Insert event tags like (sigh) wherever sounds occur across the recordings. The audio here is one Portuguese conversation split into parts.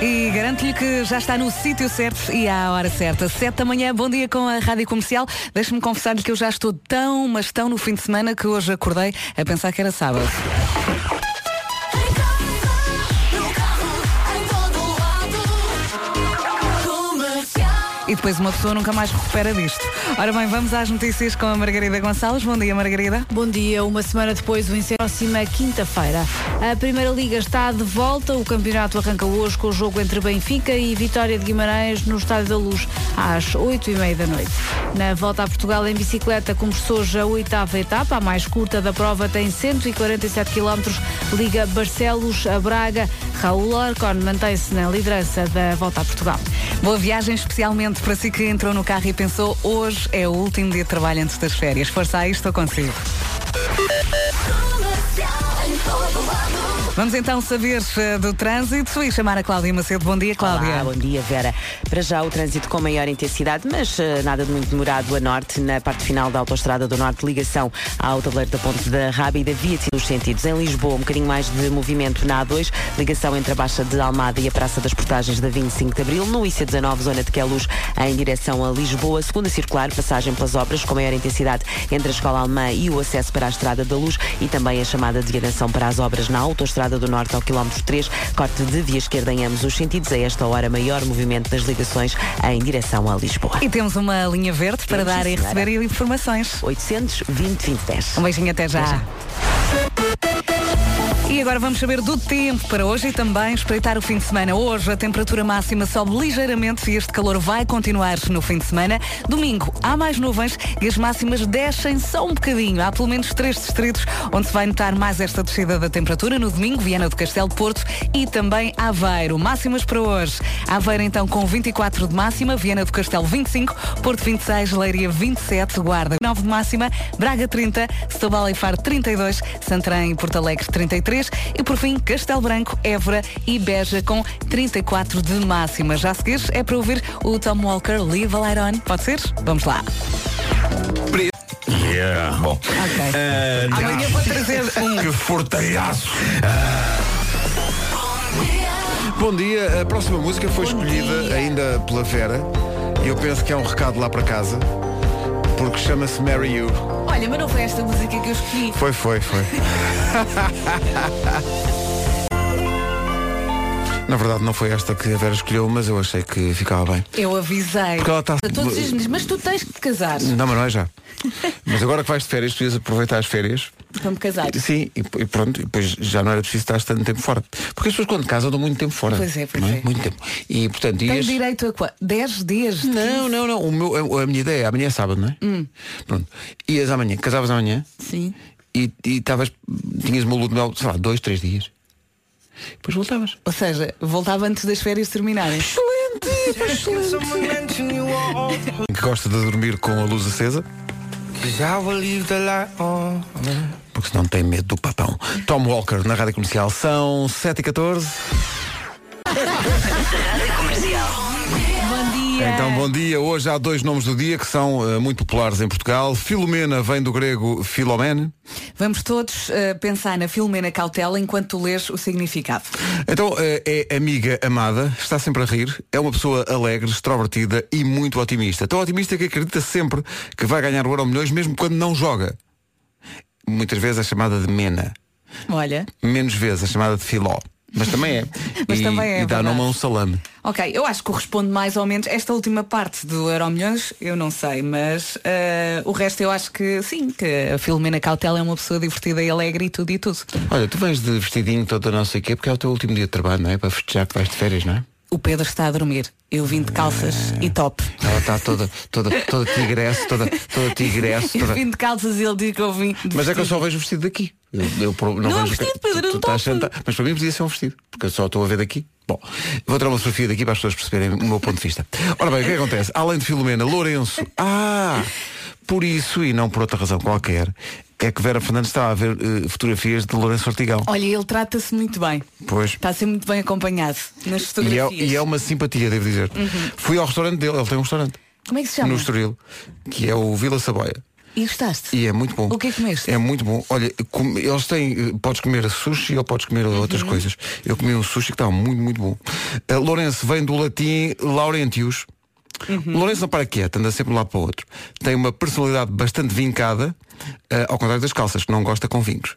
E garanto-lhe que já está no sítio certo e à hora certa. Sete da manhã, bom dia com a Rádio Comercial. Deixe-me confessar-lhe que eu já estou tão, mas tão no fim de semana que hoje acordei a pensar que era sábado. Depois uma pessoa nunca mais recupera disto. Ora bem, vamos às notícias com a Margarida Gonçalves. Bom dia, Margarida. Bom dia, uma semana depois o incêndio próxima quinta-feira. A Primeira Liga está de volta, o campeonato arranca hoje com o jogo entre Benfica e Vitória de Guimarães no Estádio da Luz, às oito e meia da noite. Na volta a Portugal em bicicleta começou já a oitava etapa, a mais curta da prova tem 147 km, liga Barcelos a Braga. Raul Orcon mantém-se na liderança da volta a Portugal. Boa viagem, especialmente para si que entrou no carro e pensou hoje é o último dia de trabalho antes das férias. Força aí, estou consigo. Vamos então saber uh, do trânsito e chamar a Cláudia Macedo. Bom dia, Cláudia. Olá, bom dia, Vera. Para já o trânsito com maior intensidade, mas uh, nada de muito demorado a norte, na parte final da Autostrada do Norte, ligação ao tabuleiro da Ponte da Rábida, via nos sentidos. Em Lisboa, um bocadinho mais de movimento na A2, ligação entre a Baixa de Almada e a Praça das Portagens da 25 de Abril, no IC19, zona de Queluz, em direção a Lisboa. Segunda circular, passagem pelas obras com maior intensidade entre a Escola Alemã e o acesso para a Estrada da Luz e também a chamada de atenção para as obras na Autostrada do Norte ao quilómetro 3, corte de via esquerda em ambos os sentidos. A esta hora, maior movimento das ligações em direção a Lisboa. E temos uma linha verde para Temos, dar e receber informações. 820 2010. Um beijinho até já. Até já. Agora vamos saber do tempo para hoje e também espreitar o fim de semana. Hoje a temperatura máxima sobe ligeiramente e este calor vai continuar no fim de semana. Domingo há mais nuvens e as máximas descem só um bocadinho. Há pelo menos três distritos onde se vai notar mais esta descida da temperatura. No domingo, Viana do Castelo Porto e também Aveiro. Máximas para hoje. Aveiro então com 24 de máxima, Viana do Castelo 25, Porto 26, Leiria 27, Guarda 9 de máxima, Braga 30, Setúbal e Faro 32, Santarém e Porto Alegre 33 e por fim Castelo Branco, Évora e Beja com 34 de máxima. Já a seguir é para ouvir o Tom Walker Live a Light On. Pode ser? Vamos lá. Yeah. Bom. Ok. Amanhã vou trazer (laughs) um. Que fortalhaço! Bom dia, a próxima música foi escolhida ainda pela Vera e eu penso que é um recado lá para casa porque chama-se Marry You. Olha, mas não foi esta música que eu escolhi. Foi, foi, foi. (laughs) Na verdade não foi esta que a Vera escolheu, mas eu achei que ficava bem. Eu avisei. Porque ela está- A todos os dias, mas tu tens que casar. Não, mas não é já. Mas agora que vais de férias, podias aproveitar as férias. Para me casar. Sim, e, e pronto, e depois já não era preciso estar tanto tempo fora. Porque as pessoas quando casam dão muito tempo fora. Pois é, pois não é. Muito tempo. E portanto, Tens direito a quanto? 10 dias? Não, não, não. O meu, a minha ideia é amanhã é sábado, não é? Hum. Pronto. Ias amanhã, casavas amanhã Sim. e e estavas. tinhas uma lua de mel, sei lá, dois, três dias. Depois voltavas. Ou seja, voltava antes das férias terminarem. Que gosta de dormir com a luz acesa. Porque senão tem medo do papão. Tom Walker na rádio comercial são 7 e 14 Bom dia. Então, bom dia. Hoje há dois nomes do dia que são eh, muito populares em Portugal. Filomena vem do grego Filomene. Vamos todos eh, pensar na Filomena Cautela enquanto tu lês o significado. Então, eh, é amiga amada, está sempre a rir, é uma pessoa alegre, extrovertida e muito otimista. Tão otimista que acredita sempre que vai ganhar o Euro Milhões mesmo quando não joga. Muitas vezes é chamada de Mena. Olha. Menos vezes é chamada de Filó. Mas também é. (laughs) Mas e, também é, E dá nome a um salame. Ok, eu acho que corresponde mais ou menos. Esta última parte do Euromilhões, eu não sei, mas eh, o resto eu acho que sim, que a Filomena Cautela é uma pessoa divertida e alegre e tudo e tudo. Olha, tu vens de vestidinho todo não sei o quê, porque é o teu último dia de trabalho, não é? Para festejar que vais de férias, não é? O Pedro está a dormir. Eu vim de calças e top. Ela está toda, toda, toda (laughs) tigresse, toda, toda tigresse, Eu toda... vim de calças e ele diz que eu vim de Mas é que eu só vejo vestido daqui. Eu, eu não, Não é vejo vestido, Pedro, tu, tu um estás top. sentado. Mas para mim podia ser um vestido, porque eu só estou a ver daqui. Bom, vou tirar uma fotografia daqui para as pessoas perceberem o meu ponto de vista. Ora bem, o que é acontece? Além de Filomena, Lourenço. Ah! Por isso, e não por outra razão qualquer, é que Vera Fernandes está a ver eh, fotografias de Lourenço Ortigão. Olha, ele trata-se muito bem. Pois. Está a ser muito bem acompanhado nas E é, fotografias. Uhum. e é uma simpatia, devo dizer. Fui ao restaurante dele, ele tem um restaurante. Como é que se chama? No Estoril, que é o Vila Saboia. E gostaste? E é muito bom. O que é que comeste? É muito bom. Olha, com- eles têm. eh, Podes comer sushi ou podes comer outras Uhum. coisas. Eu comi um sushi que estava muito, muito bom. Uh, Lourenço vem do latim Laurentius. Uhum. Lourenço não para quieto, anda sempre um lado para o outro. Tem uma personalidade bastante vincada, eh, ao contrário das calças, que não gosta com vincos.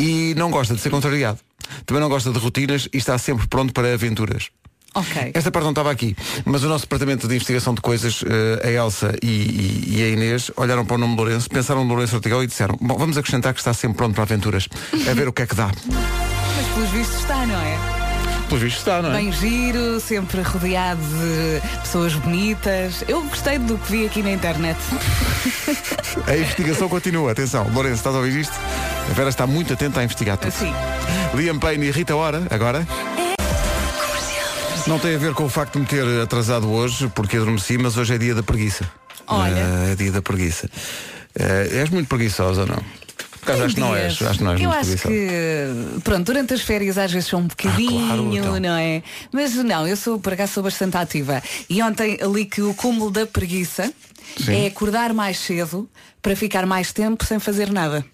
E não gosta de ser contrariado. Também não gosta de rotinas e está sempre pronto para aventuras. Ok. Esta parte não estava aqui, mas o nosso departamento de investigação de coisas, eh, a Elsa e, e- e a Inês, olharam para o nome de Lourenço, pensaram no Lourenço Ortigão e disseram, bom, vamos acrescentar que está sempre pronto para aventuras, a ver o que é que dá. Mas pelos vistos está, não é? Pelos vistos está, não é? Bem giro, sempre rodeado de pessoas bonitas. Eu gostei do que vi aqui na internet. (laughs) A investigação continua, atenção. Lourenço, estás a ouvir isto? A Vera está muito atenta a investigar tudo. Assim. Liam Payne e Rita Ora, agora. Não tem a ver com o facto de me ter atrasado hoje, porque adormeci, mas hoje é dia da preguiça. Olha. Eh, é dia da preguiça. Eh, és muito preguiçosa ou não? Por acaso, acho que não és. Acho que não és Eu acho preguiçosa. que, pronto, durante as férias às vezes sou um bocadinho, Ah, claro, então. não é? Mas não, eu sou, por acaso, sou bastante ativa. E ontem li que o cúmulo da preguiça Sim. é acordar mais cedo para ficar mais tempo sem fazer nada.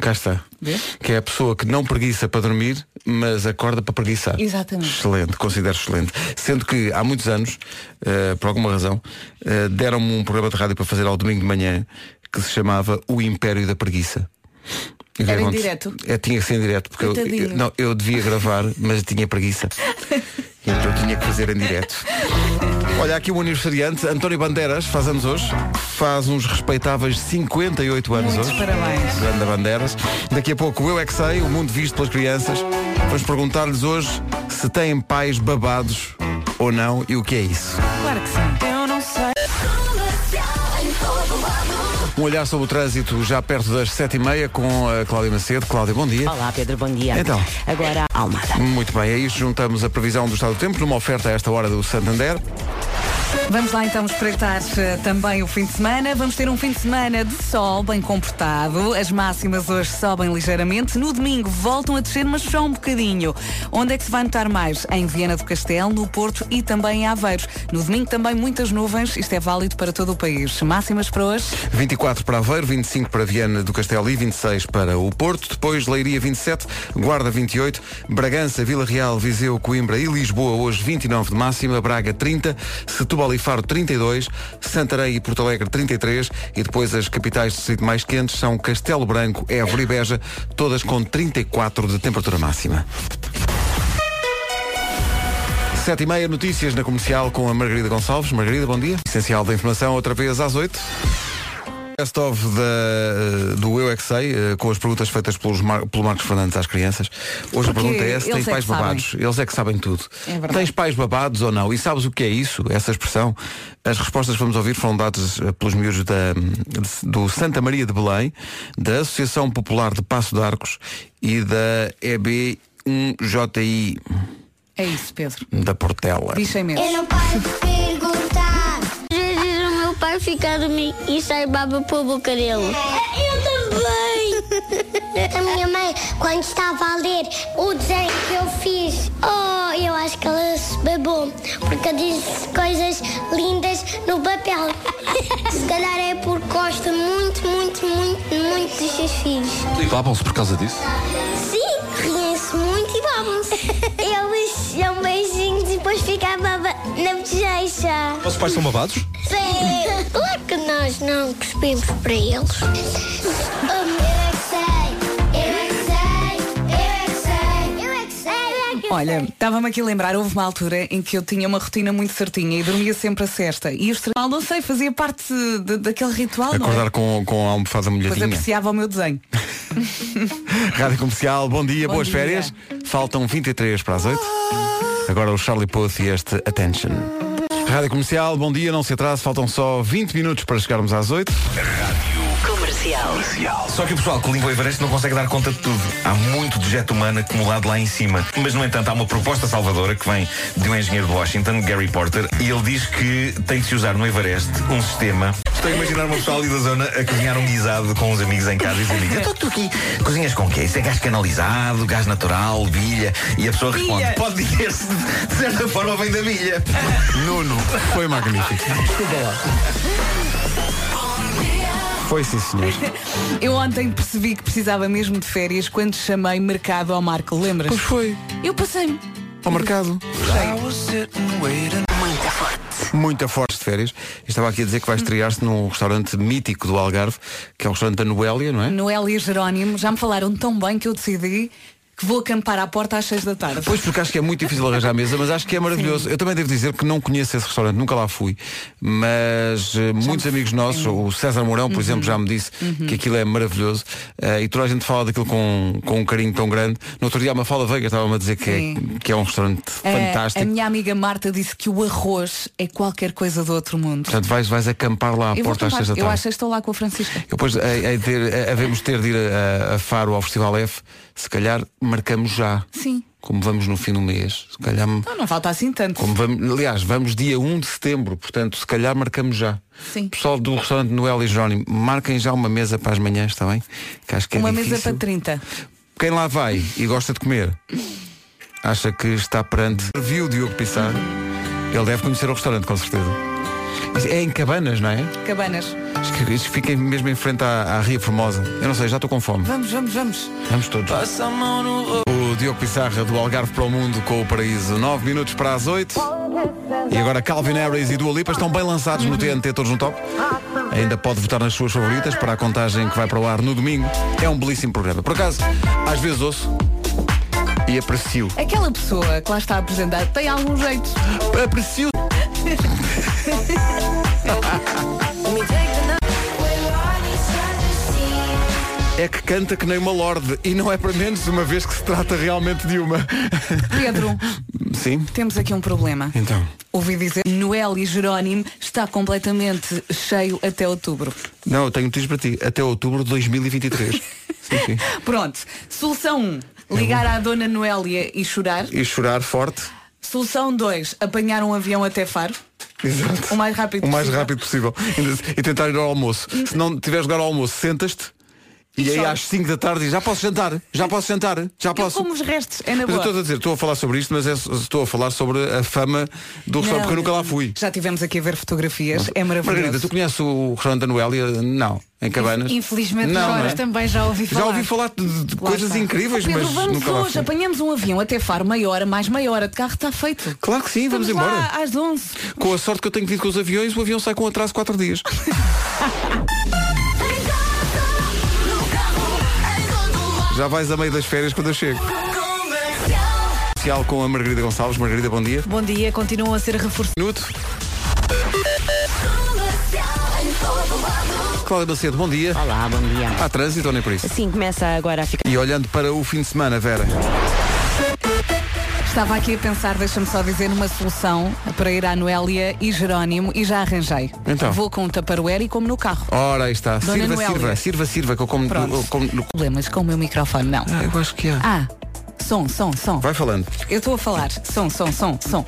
Cá está. Vês? Que é a pessoa que não preguiça para dormir, mas acorda para preguiçar. Exatamente. Excelente, considero excelente. Sendo que há muitos anos, eh, por alguma razão, eh, deram-me um programa de rádio para fazer ao domingo de manhã que se chamava O Império da Preguiça. Era em direto? É, tinha que ser em direto, porque eu, eu- não, eu devia gravar, mas tinha preguiça. (laughs) E então eu tinha que fazer em direto. Olha, aqui o aniversariante, António Bandeiras, faz anos hoje. Faz uns respeitáveis 58 anos Muitos hoje. parabéns. Grande Bandeiras. Daqui a pouco Eu É Que Sei, o mundo visto pelas crianças. Vamos perguntar-lhes hoje se têm pais babados ou não e o que é isso. Claro que sim. Eu não sei. Um olhar sobre o trânsito já perto das sete e meia com a Cláudia Macedo. Cláudia, bom dia. Olá, Pedro, bom dia. Então. Agora, Almada. Muito bem, é isto. Juntamos a previsão do estado do tempo numa oferta a esta hora do Santander. Vamos lá então espreitar eh, também o fim de semana. Vamos ter um fim de semana de sol bem comportado. As máximas hoje sobem ligeiramente. No domingo voltam a descer, mas só um bocadinho. Onde é que se vai notar mais? Em Viana do Castelo, no Porto e também em Aveiros. No domingo também muitas nuvens. Isto é válido para todo o país. Máximas para hoje? 24 para Aveiro, 25 para Viana do Castelo e 26 para o Porto. Depois Leiria 27, Guarda 28, Bragança, Vila Real, Viseu, Coimbra e Lisboa hoje 29 de máxima, Braga 30, Setúbal e Faro 32, Santarém e Porto Alegre 33 e depois as capitais de distrito mais quentes são Castelo Branco, Évora e Beja, todas com 34 de temperatura máxima. Sete e meia, notícias na comercial com a Margarida Gonçalves. Margarida, bom dia. Essencial da informação, outra vez às oito. Best of da, do Eu é que Sei, eh, com as perguntas feitas pelos Mar- pelo Marcos Fernandes às crianças. Hoje a Porque pergunta é se têm é pais sabem. babados. Eles é que sabem tudo. É verdade. Tens pais babados ou não? E sabes o que é isso, essa expressão? As respostas que vamos ouvir foram dadas eh, pelos miúdos da, do Santa Maria de Belém, da Associação Popular de Passo de Arcos e da EB1JI É isso, Pedro. da Portela. Diz sem vezes o meu pai fica a dormir e sai baba pela boca dele. Eu também. (laughs) A minha mãe, quando estava a ler o desenho que eu fiz, oh, eu acho que ela se babou, porque eu disse coisas lindas no papel. (laughs) Se calhar é porque gosta muito, muito, muito, muito dos seus filhos. E babam-se por causa disso? Sim, riem-se muito e babam-se. (laughs) Eles dão beijinhos depois fica a baba na bochecha. Vossos pais são babados? Sim. Claro que nós não cuspimos para eles. Eu é que sei, eu é que sei, eu é que sei, eu é que sei, eu é que Olha, estava-me aqui a lembrar, houve uma altura em que eu tinha uma rotina muito certinha e dormia sempre a sexta. E o estranho, não sei, fazia parte de- daquele ritual, não Acordar é? com, com a almofada Depois molhadinha. apreciava o meu desenho. (laughs) Rádio Comercial, bom dia, Bom boas dia. férias. Faltam 23 para as 8. Agora o Charlie Puth e este Attention. Rádio Comercial, bom dia, não se atrase, faltam só 20 minutos para chegarmos às 8. Só que o pessoal que limpa o Everest não consegue dar conta de tudo. Há muito dejeto humano acumulado lá em cima. Mas, no entanto, há uma proposta salvadora que vem de um engenheiro de Washington, Gary Porter, e ele diz que tem de se usar no Everest um sistema. Estou a imaginar uma pessoa ali da zona a cozinhar um guisado com uns amigos em casa e dizer amigos, então tu aqui cozinhas com quê? Isso é gás canalizado, gás natural, bilha? E a pessoa responde, Bilha. pode dizer-se, de certa forma vem da bilha. Nuno, foi magnífico. Foi sim, senhor. (laughs) Eu ontem percebi que precisava mesmo de férias quando chamei mercado ao Marco, lembras? Pois foi. Eu passei-me. Ao mercado. Muito forte de férias. Estava aqui a dizer que vai estrear-se num restaurante mítico do Algarve, que é o restaurante da Noélia, não é? Noel e Jerónimo já me falaram tão bem que eu decidi que vou acampar à porta às seis da tarde. Pois porque acho que é muito difícil arranjar a mesa, mas acho que é maravilhoso. Eu também devo dizer que não conheço esse restaurante, nunca lá fui, mas eh, muitos amigos nossos, o César Mourão, por exemplo, já me disse que aquilo é maravilhoso eh, e toda a gente fala daquilo com, com um carinho tão grande. No outro dia a Mafalda Veiga estava-me a dizer que é, Sim. que é um restaurante fantástico. A minha amiga Marta disse que o arroz é qualquer coisa do outro mundo. Portanto, vais, vais acampar lá à eu porta às seis da Eu tarde. acho que estou lá com a Francisca. Eu Depois eh, havemos ter de ir a, a Faro ao Festival F, se calhar marcamos já. Sim. Como vamos no fim do mês. Se calhar. Não, não falta assim tanto. Como vamos, aliás, vamos dia 1 de setembro, portanto, se calhar marcamos já. Sim. Pessoal do restaurante Noel e Jerónimo, marquem já uma mesa para as manhãs, está bem? Que acho que é Uma difícil. mesa para 30. Quem lá vai e gosta de comer, acha que está perante. Viu o Diogo Pissar. Ele deve conhecer o restaurante, com certeza. É em Cabanas, não é? Cabanas. Fica mesmo em frente à, à Ria Formosa. Eu não sei, já estou com fome. Vamos, vamos, vamos. Vamos todos. O Diogo Pissarra do Algarve para o Mundo com o Paraíso. 9 minutos para as 8. E agora Calvin Harris e Dua Lipa estão bem lançados no TNT, todos no top. Ainda pode votar nas suas favoritas para a contagem que vai para o ar no domingo. É um belíssimo programa. Por acaso, às vezes ouço e aprecio. Aquela pessoa que lá está a apresentar tem algum jeito. Aprecio. (laughs) É que canta que nem uma lorde e não é para menos uma vez que se trata realmente de uma. Pedro, Sim? temos aqui um problema. Então. Ouvi dizer Noel e Jerónimo está completamente cheio até outubro. Não, eu tenho notícias para ti. Até outubro de 2023. (laughs) sim, sim. Pronto. Solução 1. Ligar à dona Noélia e chorar. E chorar forte. Solução 2. Apanhar um avião até Faro. Exato. O mais rápido O mais possível. rápido possível. E tentar ir ao almoço. Se não tiveres lugar ao almoço, sentas-te e, aí às 5 da tarde dizes, já posso jantar, já posso jantar, já Eu posso. como os restos, é na Mas eu boa. estou a dizer, estou a falar sobre isto, mas é- estou a falar sobre a fama do restaurante, porque eu nunca lá fui. Já tivemos aqui a ver fotografias, é maravilhoso. Margarida, tu conheces o restaurante da Noélia? Não. Em Cabanas? Infelizmente Não, agora não é? também já ouvi falar. Já ouvi falar de, de coisas está. incríveis, Oh, Pedro, mas vamos nunca hoje, apanhamos um avião até Faro, meia hora, mais meia hora de carro está feito. Claro que sim, vamos Estamos embora. lá às 11. Com a sorte que eu tenho vindo com os aviões, o avião sai com atraso de 4 dias. (laughs) Já vais a meio das férias quando eu chego. Com a Margarida Gonçalves. Margarida, bom dia. Bom dia, continuam a ser reforçados. Minuto. Cláudia Macedo, bom dia. Olá, bom dia. Há trânsito ou nem por isso? Sim, começa agora a ficar. E olhando para o fim de semana, Vera. Estava aqui a pensar, deixa-me só dizer, numa solução para ir à Noélia e Jerónimo e já arranjei. Então. Vou com um taparoeiro e como no carro. Ora, aí está. Dona Sirva, Noélia. sirva, sirva, sirva, que eu como, Pronto. eu como no... Problemas com o meu microfone, não. Ah, eu acho que há. Ah, som, som, som. Vai falando. Eu estou a falar. Som, som, som, som.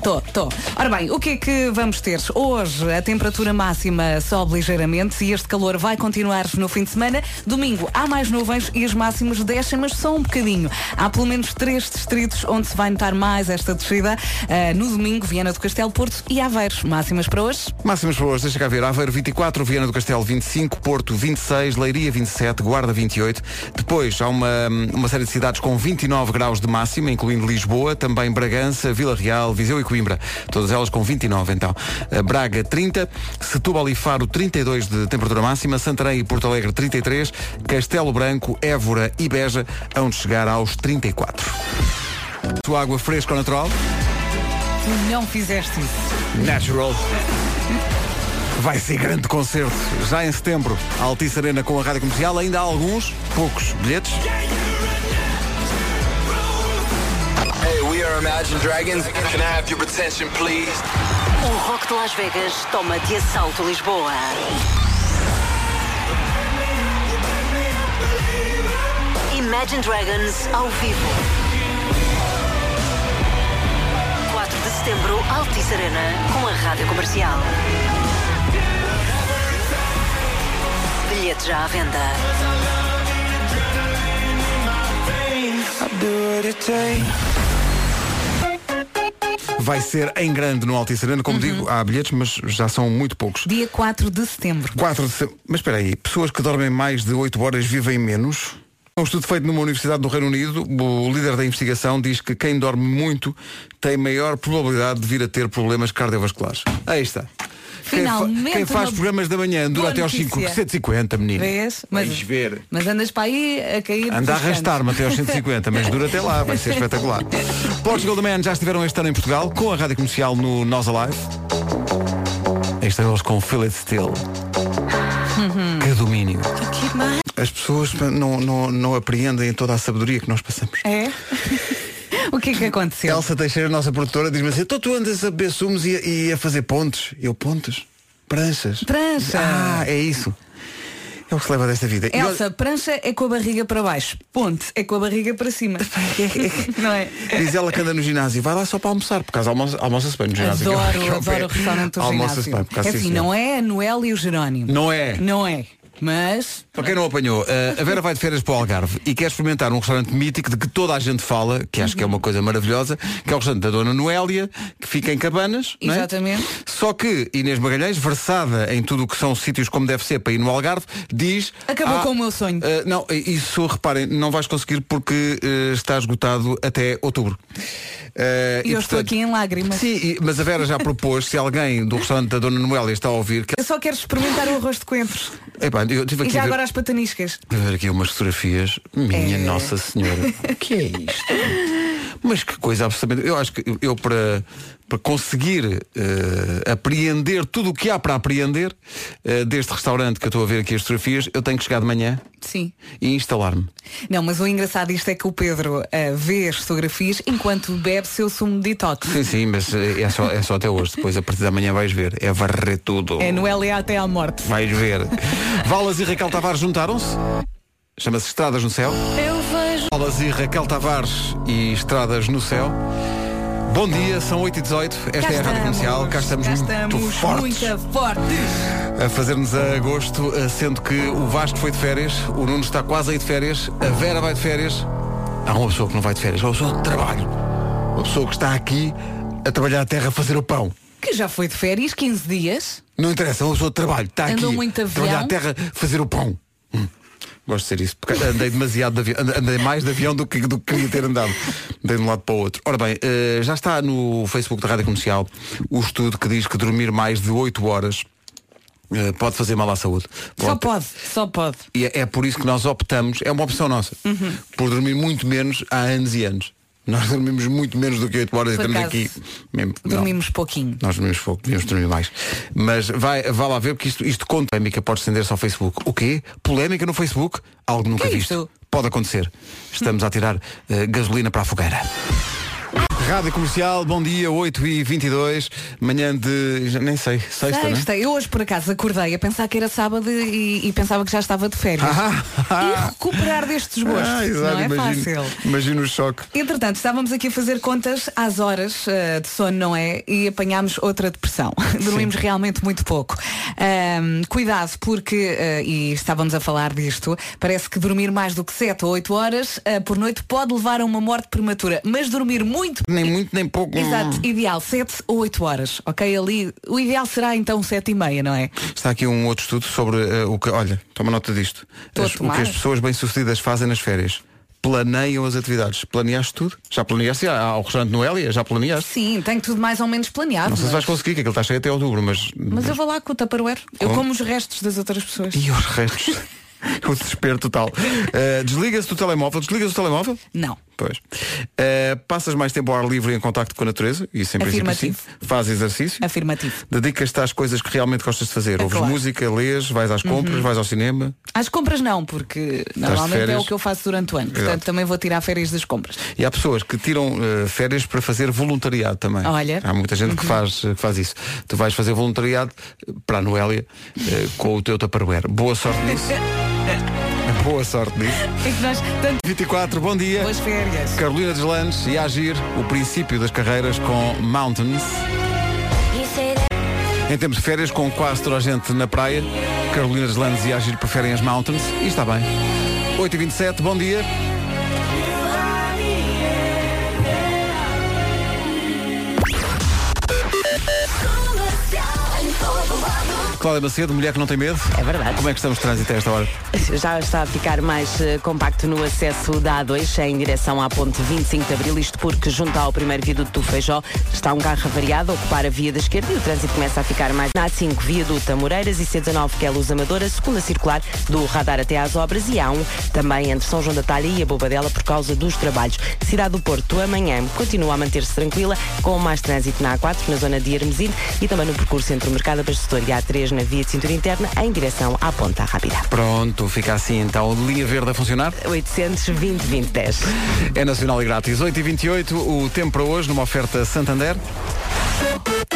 Estou, estou. Ora bem, o que é que vamos ter? Hoje a temperatura máxima sobe ligeiramente e este calor vai continuar no fim de semana. Domingo há mais nuvens e as máximas descem, mas só um bocadinho. Há pelo menos três distritos onde se vai notar mais esta descida. Ah, no domingo, Viana do Castelo, Porto e Aveiros. Máximas para hoje? Máximas para hoje, deixa cá ver. Aveiro 24, Viana do Castelo 25, Porto 26, Leiria 27, Guarda 28. Depois há uma, uma série de cidades com 29 graus de máxima, incluindo Lisboa, também Bragança, Vila Real, Viseu e Coimbra. Todas elas com 29 então. Eh, Braga 30, Setúbal e Faro 32 de temperatura máxima, Santarém e Porto Alegre 33, Castelo Branco, Évora e Beja, onde chegar aos 34. Sua água fresca ou natural? Tu não fizeste isso. Natural. Vai ser grande concerto. Já em setembro, a Altice Arena com a Rádio Comercial. Ainda há alguns, poucos bilhetes. We are Imagine Dragons. Can I have your attention, please? O Rock de Las Vegas toma de assalto Lisboa. Imagine Dragons ao vivo. 4 de setembro, Altice Arena, com a Rádio Comercial. Bilhete já à venda. Vai (laughs) ser em grande no Altice Arena. Como digo, há bilhetes, mas já são muito poucos. Dia 4 de setembro. 4 de setembro. Mas espera aí, pessoas que dormem mais de 8 horas vivem menos? Um estudo feito numa universidade do Reino Unido, o líder da investigação diz que quem dorme muito tem maior probabilidade de vir a ter problemas cardiovasculares. Aí está. Quem, fa- Finalmente quem faz uma programas da manhã dura até aos notícia. 5, 150, menino. Vês? Mas, Vais ver. mas andas para aí a cair. Anda a arrastar-me até aos 150, mas dura até lá, vai ser espetacular. (laughs) Portugal The Man já estiveram este ano em Portugal, com a rádio comercial no Nós Alive. Estão eles com Feel It Still. Que domínio. As pessoas não, não, não apreendem toda a sabedoria que nós passamos. É? (laughs) o que é que aconteceu? Elsa Teixeira, nossa produtora, diz-me assim, então tu andas a beber sumos e, e a fazer pontes. Eu, pontes? Pranchas. Prancha. Ah, é isso. É o que se leva desta vida. E olha- Elsa, prancha é com a barriga para baixo. Ponte é com a barriga para cima. (laughs) (laughs) não é? Diz ela que anda no ginásio, vai lá só para almoçar, por causa almoça, almoça-se bem no ginásio. Adoro, é adoro o restaurante do Almoça-se ginásio. bem, por causa É disso, assim, não é a Noel e o Jerónimo. Não é. Não é. Mas Para quem não apanhou, eh, a Vera vai de férias para o Algarve e quer experimentar um restaurante mítico de que toda a gente fala, que acho que é uma coisa maravilhosa, que é o restaurante da Dona Noélia, que fica em Cabanas. é? Exatamente. Só que Inês Magalhães, versada em tudo o que são sítios como deve ser para ir no Algarve, diz. Acabou "Ah, com o meu sonho." eh, não, isso reparem, não vais conseguir porque eh, está esgotado até outubro. Eh, eu estou aqui em lágrimas. Sim, e- mas a Vera já propôs, se alguém do restaurante da Dona Noélia está a ouvir, que Eu só quero experimentar o arroz de coentros. Epá, eu tive E aqui já a ver- agora as pataniscas. ver aqui umas fotografias. Minha É. Nossa Senhora. O que é isto? (laughs) Mas que coisa absolutamente. Eu acho que eu para, para conseguir eh, apreender tudo o que há para apreender eh, deste restaurante que eu estou a ver aqui as fotografias, eu tenho que chegar de manhã Sim. e instalar-me. Não, mas o engraçado disto é que o Pedro eh, vê as fotografias enquanto bebe seu sumo de detox. Sim, sim, mas é só, é só até hoje. Depois a partir da manhã vais ver. É varrer tudo. É no LA até à morte. Vais ver. Valas e Raquel Tavares juntaram-se. Chama-se Estradas no Céu. Eu vejo. Valas e Raquel Tavares e Estradas no Céu. Bom dia, são 8h18. Esta é a Rádio Comercial. Cá estamos, cá muito estamos fortes muito fortes. a fazer-nos a agosto, eh, sendo que o Vasco foi de férias, o Nuno está quase aí de férias, a Vera vai de férias. Há uma pessoa que não vai de férias, uma pessoa de trabalho. Uma pessoa que está aqui a trabalhar a terra a fazer o pão. Que já foi de férias, 15 dias. Não interessa, é uma pessoa de trabalho. Está aqui Andou muito a trabalhar a terra a fazer o pão. Gosto de ser isso, porque andei demasiado de avião, andei mais de avião do que, do que queria ter andado. Andei de um lado para o outro. Ora bem, eh, já está no Facebook da Rádio Comercial o estudo que diz que dormir mais de 8 horas eh, pode fazer mal à saúde. Só pode, só pode. E é, é por isso que nós optamos, é uma opção nossa, Uhum. por dormir muito menos há anos e anos. Nós dormimos muito menos do que 8 horas Por e estamos aqui. Mesmo, não. Dormimos pouquinho. Nós dormimos pouco, devíamos dormir mais. Mas vai, vá lá ver, porque isto, isto conta. Polémica pode estender-se ao Facebook. O quê? Polémica no Facebook? Algo nunca Que é visto. isto? Pode acontecer. Estamos a tirar eh, gasolina para a fogueira. Rádio Comercial, bom dia, 8 e 22 manhã de. já Nem sei, sexta, é? Sexta. Eu hoje por acaso acordei a pensar que era sábado e, e pensava que já estava de férias. e recuperar destes gostos. Ah, exato, não é imagino, fácil. imagino o choque. Entretanto, estávamos aqui a fazer contas às horas eh, de sono, não é? E apanhámos outra depressão. (laughs) Dormimos realmente muito pouco. Ahm, cuidado, porque, eh, e estávamos a falar disto, parece que dormir mais do que 7 ou 8 horas eh, por noite pode levar a uma morte prematura. Mas dormir muito. Nem muito, nem pouco. Exato, ideal, 7 ou 8 horas. Ok? Ali, o ideal será então 7 e meia, não é? Está aqui um outro estudo sobre eh, o que. Olha, toma nota disto. As- o que as pessoas bem-sucedidas fazem nas férias. Planeiam as atividades. Planeaste tudo? Já planeaste? Já, ao restaurante Noélia? Já planeaste? Sim, tenho tudo mais ou menos planeado. Não sei se mas- vais conseguir, que aquilo está cheio até outubro, mas. Mas eu vou lá com o Tupperware. Eu Como? os restos das outras pessoas. E os restos? (laughs) o desespero total. Eh, Desliga-se do telemóvel. Desligas o telemóvel? Não. Pois. Eh, passas mais tempo ao ar livre em contacto com a natureza, isso em princípio sim. Afirmativo. Faz exercício. Afirmativo. Dedicas-te às coisas que realmente gostas de fazer. É Ouves claro. música, lês, vais às compras, Uhum. vais ao cinema. Às compras não, porque normalmente é o que eu faço durante o ano. Portanto, Exato. também vou tirar férias das compras. E há pessoas que tiram eh, férias para fazer voluntariado também. Olha. Há muita gente que, faz, que faz isso. Tu vais fazer voluntariado eh, para a Noélia eh, com o teu Tupperware. Boa sorte nisso. (laughs) (laughs) Boa sorte nisso. É que nós tanto 24, bom dia. boas férias. Carolina Deslandes e agir o princípio das carreiras com Mountains. Em tempos de férias, com quase toda a gente na praia, Carolina Deslandes e agir preferem as Mountains. E está bem. 8h27, bom dia. Cláudia Macedo, mulher que não tem medo. É verdade. Como é que estamos de trânsito a esta hora? Já está a ficar mais eh, compacto no acesso da A2 em direção à ponte 25 de Abril, isto porque junto ao primeiro viaduto do Feijó está um carro avariado a ocupar a via da esquerda e o trânsito começa a ficar mais na A5 viaduto a Moreiras e C19 que é Luz Amadora, segunda circular do radar até às obras e A1 também entre São João da Talha e a Bobadela por causa dos trabalhos. Cidade do Porto amanhã continua a manter-se tranquila com mais trânsito na A4 na zona de Hermesinde e também no percurso entre o Mercado Abastecedor e a A3 na via de cintura interna em direção à Ponta Rápida. Pronto, fica assim então. Linha verde a funcionar. 820 2010. É nacional e grátis. 8h28, o tempo para hoje, numa oferta Santander.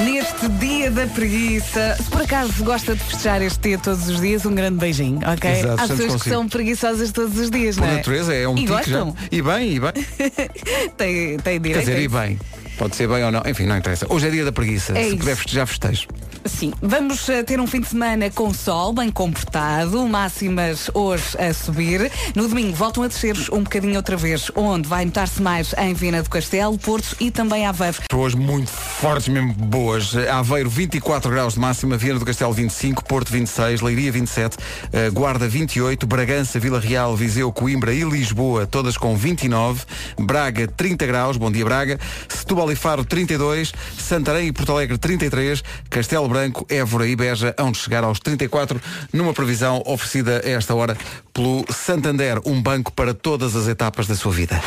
Neste dia da preguiça, se por acaso gosta de festejar este dia todos os dias, um grande beijinho, ok? Exato, Há pessoas que são preguiçosas todos os dias, Por não é? natureza, é um e gostam. já. E bem, e bem. (laughs) tem, tem Quer direito. dizer, a e bem. Pode ser bem ou não. Enfim, não interessa. Hoje é dia da preguiça. É Se isso. puder festejar, festejo. Sim, vamos eh, ter um fim de semana com sol, bem comportado, máximas hoje a subir. No domingo voltam a descer um bocadinho outra vez, onde vai notar-se mais em Viana do Castelo, Porto e também Aveiro. Hoje muito fortes, mesmo boas. Aveiro 24 graus de máxima, Viana do Castelo 25, Porto 26, Leiria 27, eh, Guarda 28, Bragança, Vila Real, Viseu, Coimbra e Lisboa, todas com 29, Braga 30 graus, bom dia Braga, Setúbal e Faro 32, Santarém e Porto Alegre 33, Castelo Branco, Évora e Beja onde chegar aos 34, numa previsão oferecida a esta hora pelo Santander, um banco para todas as etapas da sua vida.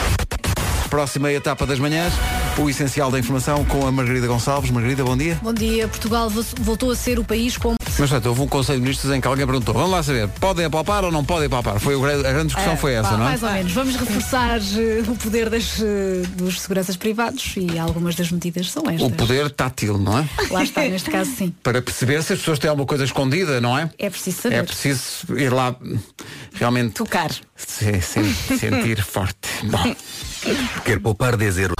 Próxima etapa das manhãs, o essencial da informação com a Margarida Gonçalves. Margarida, bom dia. Bom dia. Portugal vo- voltou a ser o país com Mas portanto, houve um Conselho de Ministros em que alguém perguntou, vamos lá saber, podem apalpar ou não podem apalpar? Foi a grande discussão foi essa, Pá, não é? Mais ou menos. Vamos reforçar eh, o poder das, eh, dos seguranças privados e algumas das medidas são estas. O poder tátil, não é? Lá está, neste caso sim. (laughs) Para perceber se as pessoas têm alguma coisa escondida, não é? É preciso saber. É preciso ir lá realmente Tocar. se- se- sentir forte. Bom, (laughs) Quer poupar 10 euros.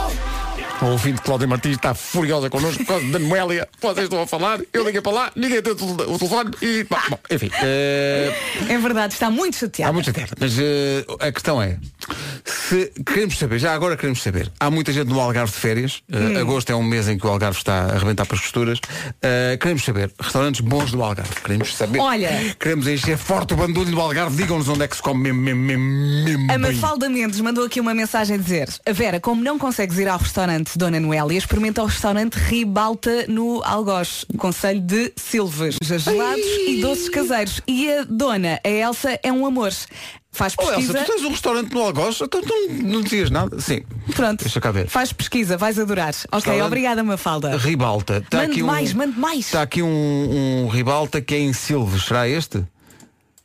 O ouvinte Cláudia Martins está furiosa connosco por causa da Noélia. Vocês estão a falar, eu liguei para lá, ninguém tem o tele- o telefone e. Bom, bom, enfim. eh, É verdade, está muito Há chateado. muita terra, mas eh, a questão é, se queremos saber, já agora queremos saber, há muita gente no Algarve de férias, eh, Hum. agosto é um mês em que o Algarve está a arrebentar para as costuras, queremos saber, restaurantes bons do Algarve, queremos saber, Olha. queremos encher forte o bandulho do Algarve, digam-nos onde é que se come mesmo, mesmo, mesmo, mesmo A. Mafalda Mendes mandou aqui uma mensagem a dizer A Vera, como não consegues ir ao restaurante Dona Noélia Experimenta o restaurante Ribalta no Algoz Conselho de Silves. Gelados e doces caseiros. E a Dona, a Elsa, é um amor. Faz Oh, Elsa, pesquisa. tu tens um restaurante no Algoz, então tu não, não dizias nada? Sim. Pronto, Deixa cá ver. faz pesquisa, vais adorar. Ok, obrigada Mafalda. Ribalta. Está Mande aqui um, mais, mande mais. Está aqui um, um Ribalta que é em Silves, será este?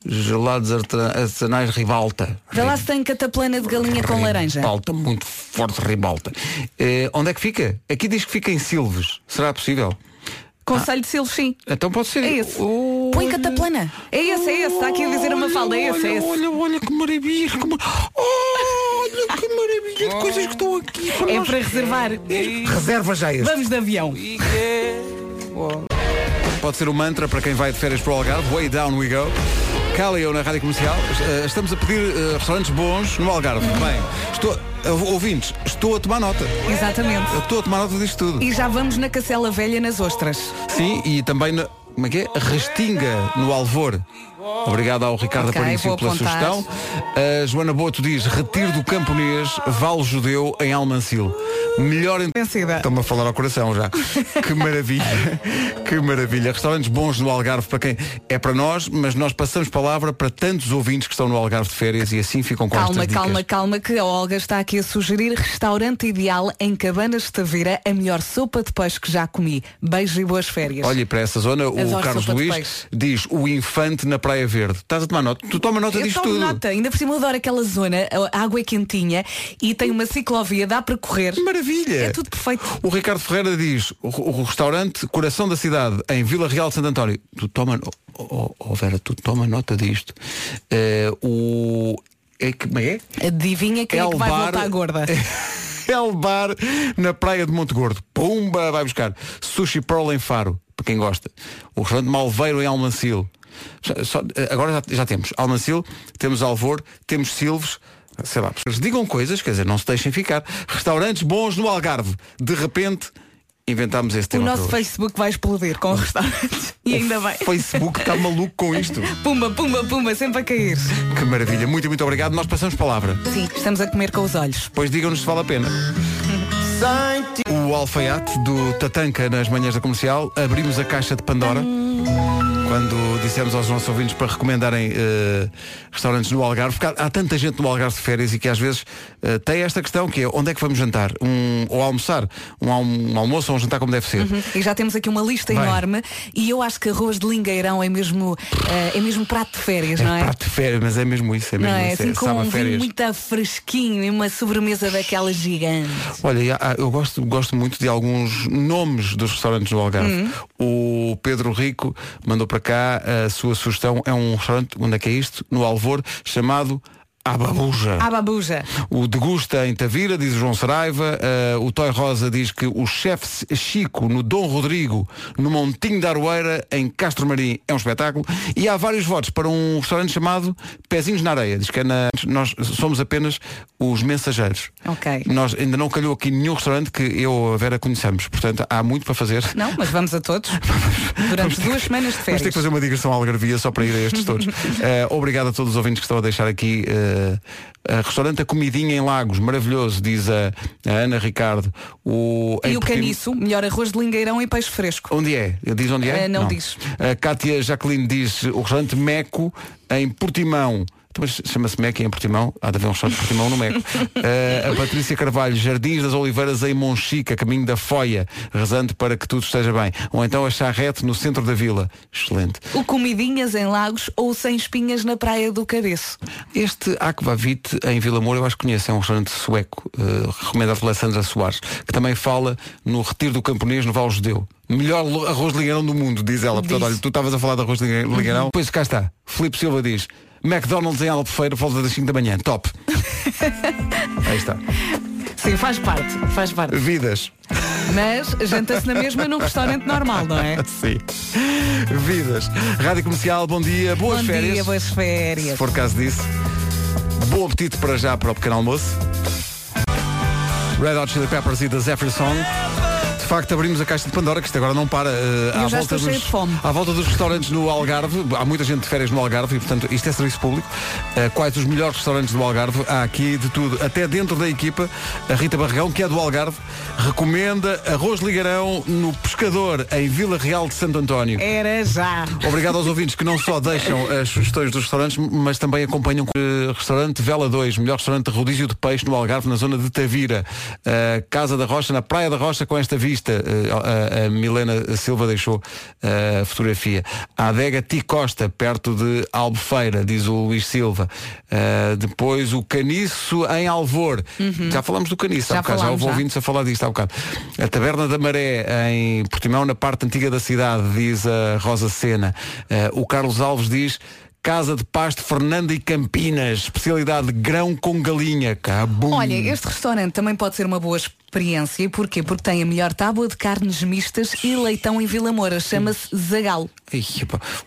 Gelados artesanais Ribalta. Vê lá se tem cataplana de galinha com laranja Ribalta, muito forte ribalta. Eh, onde é que fica? Aqui diz que fica em Silves. Será possível? Conselho de Silves, sim Então pode ser. É esse Oh, Põe olha. cataplana É esse, é esse, está aqui a dizer a Mafalda É esse, é esse olha, olha que maravilha. Que mar... Olha que maravilha de coisas que estão aqui. É nós. para reservar Reserva já este. Vamos de avião Pode ser o mantra para quem vai de férias para o Algarve. Way down we go. Calio na Rádio Comercial. Eh, Estamos a pedir eh, restaurantes bons no Algarve. Bem, estou, ouvintes, estou a tomar nota. Exatamente Estou a tomar nota disto tudo. E já vamos na Cacela Velha nas ostras. Sim, e também na, como é que é? Restinga no Alvor. Obrigado ao Ricardo Ok, Aparício pela apontar. sugestão. A Joana Boto diz Retiro do Camponês, Vale Judeu em Almancil. Melhor em... Vencida. Estão-me a falar ao coração já. (laughs) que maravilha. que maravilha. Restaurantes bons no Algarve para quem é para nós, mas nós passamos palavra para tantos ouvintes que estão no Algarve de férias e assim ficam com Calma, calma, calma, que a Olga está aqui a sugerir restaurante ideal em Cabanas de Tavira, a melhor sopa de peixe que já comi. Beijo e boas férias. Olha, e para essa zona, o Carlos Luís diz o infante na Praia Verde. Estás a tomar nota? Tu toma nota eu disto tomo tudo. nota, ainda por cima eu adoro aquela zona, a água é quentinha e tem uma ciclovia, dá para correr. Maravilha! É tudo perfeito. O Ricardo Ferreira diz, o, o restaurante Coração da Cidade, em Vila Real de Santo António. Tu toma, oh, oh, oh, Vera, tu toma nota disto. Eh, o. É que como é? Adivinha quem é que vai Elbar- voltar gorda? (laughs) Elbar na praia de Monte Gordo. Pumba, vai buscar. Sushi Pearl em Faro, para quem gosta. O restaurante Malveiro em Almancil. Só- só- agora já, já temos Almancil, temos Alvor, temos Silves. Sei lá, digam coisas, quer dizer, não se deixem ficar. Restaurantes bons no Algarve. De repente, inventámos esse O tema. nosso para hoje. Facebook vai explodir com restaurantes. (laughs) E ainda bem. O Facebook está maluco com isto. (laughs) Pumba, pumba, pumba, sempre a cair. Que maravilha. Muito, muito obrigado. Nós passamos palavra. Sim, estamos a comer com os olhos. Pois digam-nos se vale a pena. O alfaiate do Tatanca nas manhãs da comercial. Abrimos a caixa de Pandora. Quando dissemos aos nossos ouvintes para recomendarem eh, restaurantes no Algarve, porque há, há tanta gente no Algarve de férias e que às vezes eh, tem esta questão que é onde é que vamos jantar? Um, ou almoçar? Um, um almoço ou um jantar como deve ser? E já temos aqui uma lista Vai. enorme e eu acho que arroz de lingueirão é mesmo, eh, é mesmo prato de férias, É não é? prato de férias, mas é mesmo isso, é Não mesmo é? isso. Assim é, com sabe a um vinho muito fresquinho e uma sobremesa daquelas gigantes. Olha, eu gosto, gosto muito de alguns nomes dos restaurantes do Algarve. Hum. O Pedro Rico mandou para cá a sua sugestão. É um restaurante, onde é que é isto? No Alvor, chamado Ababuja. A babuja. O Degusta em Tavira, diz o João Saraiva. Eh, o Toy Rosa diz que o chefe Chico no Dom Rodrigo, no Montinho da Aroeira, em Castro Marim, é um espetáculo. E há vários votos para um restaurante chamado Pezinhos na Areia. Diz que é na... nós somos apenas os mensageiros. Ok. Nós ainda não calhou aqui nenhum restaurante que eu ou a Vera conheçamos. Portanto, há muito para fazer. Não, mas vamos a todos. (laughs) Durante duas semanas de Vamos férias. ter que fazer uma digressão à algarvia só para ir a estes todos. Eh, (laughs) obrigado a todos os ouvintes que estão a deixar aqui. eh, a restaurante A Comidinha em Lagos, maravilhoso, diz a, a Ana Ricardo. O, E o Portim- caniço, melhor arroz de lingueirão e peixe fresco. Onde é? Diz onde é? Eh, não diz. A Cátia Jacqueline diz o restaurante Meco em Portimão. Então, mas chama-se Meco em Portimão. Há de haver um restaurante de Portimão no Meco. (laughs) Eh, a Patrícia Carvalho, Jardins das Oliveiras em Monchique, a caminho da Foia, rezando para que tudo esteja bem. Ou então a Charrete no centro da vila. Excelente. O comidinhas em lagos ou sem espinhas na praia do Cabeço. Este Aquavit em Vila Moura eu acho que conheço, é um restaurante sueco, eh, recomendado pela Sandra Soares, que também fala no Retiro do Camponês no Val Judeu. Melhor arroz de lingueirão do mundo, diz ela. Portanto, olha, tu estavas a falar de arroz de lingue- lingueirão. Pois cá está. Filipe Silva diz, McDonald's em Albufeira, volta das 5 da manhã. Top. (laughs) Aí está. Sim, faz parte, faz parte. Vidas. Mas janta-se na mesma num restaurante normal, não é? (laughs) Sim. Vidas. Rádio Comercial, bom dia, boas Bom férias. dia, boas férias. Se for caso disso. Bom apetite para já para o pequeno almoço. Red Hot Chili Peppers e da Zephyr Song. De facto, abrimos a caixa de Pandora, que isto agora não para. Eu à, volta fome. à volta dos restaurantes no Algarve. Há muita gente de férias no Algarve e, portanto, isto é serviço público. Eh, quais os melhores restaurantes do Algarve? Há aqui de tudo. Até dentro da equipa, a Rita Barragão, que é do Algarve, recomenda arroz ligarão no Pescador, em Vila Real de Santo António. Era já. Obrigado aos ouvintes que não só deixam as sugestões dos restaurantes, mas também acompanham com o restaurante Vela 2, melhor restaurante de rodízio de peixe no Algarve, na zona de Tavira. Uh, Casa da Rocha, na Praia da Rocha, com esta vista. Uh, a, a Milena Silva deixou uh, a fotografia. A adega Ti Costa, perto de Albufeira, diz o Luís Silva. Uh, depois o Caniço em Alvor. Já falamos do Caniço, há Já bocado, já falámos, houve já. ouvintes a falar disto há bocado. A Taberna da Maré, em Portimão, na parte antiga da cidade, diz a Rosa Sena. Eh, o Carlos Alves diz Casa de Pasto, Fernanda e Campinas, especialidade de grão com galinha. Cabum. Olha, este restaurante também pode ser uma boa experiência. Porquê? Porque tem a melhor tábua de carnes mistas e leitão em Vila Moura. Chama-se Zagal.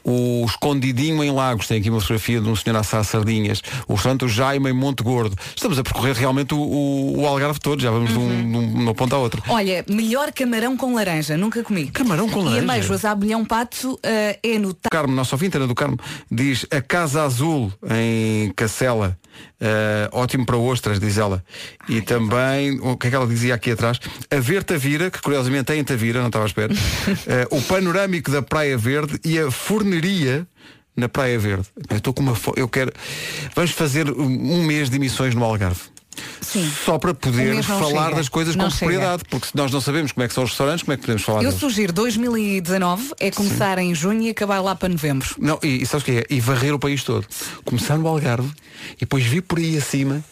O Escondidinho em Lagos, tem aqui uma fotografia de um senhor a assar sardinhas. O restaurante o Jaime em Monte Gordo. Estamos a percorrer realmente o, o- o Algarve todo, já vamos de, um, de um- de uma ponta à outra. Olha, melhor camarão com laranja. Nunca comi. Camarão com E laranja? ameijoas a abelhão pato eh, é no Carmo, nosso ouvinte, Ana do Carmo, diz a Casa Azul em Cacela. Eh, ótimo para ostras, diz ela. E também, o que é que ela dizia aqui atrás? A Ver Tavira, que curiosamente é em Tavira, não estava à espera. (laughs) Eh, o panorâmico da Praia Verde e a forneria na Praia Verde. Eu estou com uma fo... Eu quero. Vamos fazer um mês de emissões no Algarve. Sim. Só para poder falar chega. das coisas Não com chega. propriedade, porque se nós não sabemos como é que são os restaurantes, como é que podemos falar Eu deles? sugiro 2019 é começar em junho e acabar lá para novembro. Não, e, e sabes o que é? E varrer o país todo. Começar no Algarve e depois vir por aí acima.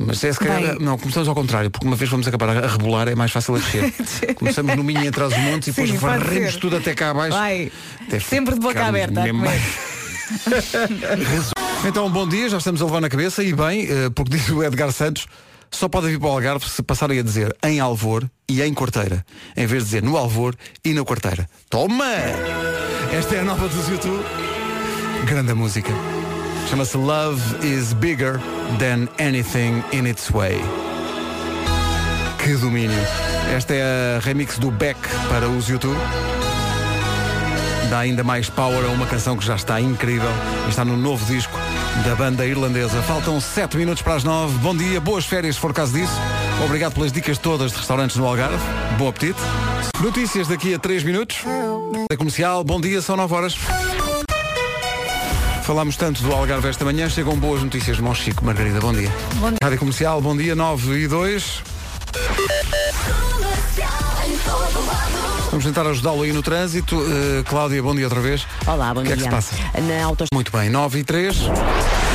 Mas é se calhar. Não, começamos ao contrário, porque uma vez vamos acabar a rebolar, é mais fácil a descer. (laughs) Começamos no Minho entre os montes e depois Sim, varremos tudo até cá abaixo. Vai. Até Sempre de boca aberta. (laughs) Então, bom dia, já estamos a levar na cabeça e bem, eh, porque diz o Edgar Santos, só podem vir para o Algarve se passarem a dizer em Alvor e em Corteira, em vez de dizer no Alvor e na Corteira. Toma! Esta é a nova dos YouTube. Grande música. Chama-se Love is Bigger Than Anything in Its Way. Que domínio. Esta é a remix do Beck para os YouTube. Dá ainda mais power a uma canção que já está incrível. Está no novo disco da banda irlandesa. Faltam 7 minutos para as 9. Bom dia, boas férias se for caso disso. Obrigado pelas dicas todas de restaurantes no Algarve. Bom apetite. Notícias daqui a 3 minutos. Da comercial, bom dia, são 9 horas. Falámos tanto do Algarve esta manhã, chegam boas notícias de Monchico. Margarida, bom dia. Bom dia. Rádio Comercial, bom dia, 9 e 2. Vamos tentar ajudá-lo aí no trânsito. Uh, Cláudia, bom dia outra vez. Olá, bom O que é dia. que se passa? Na autoestrada. Muito bem, 9 e 3.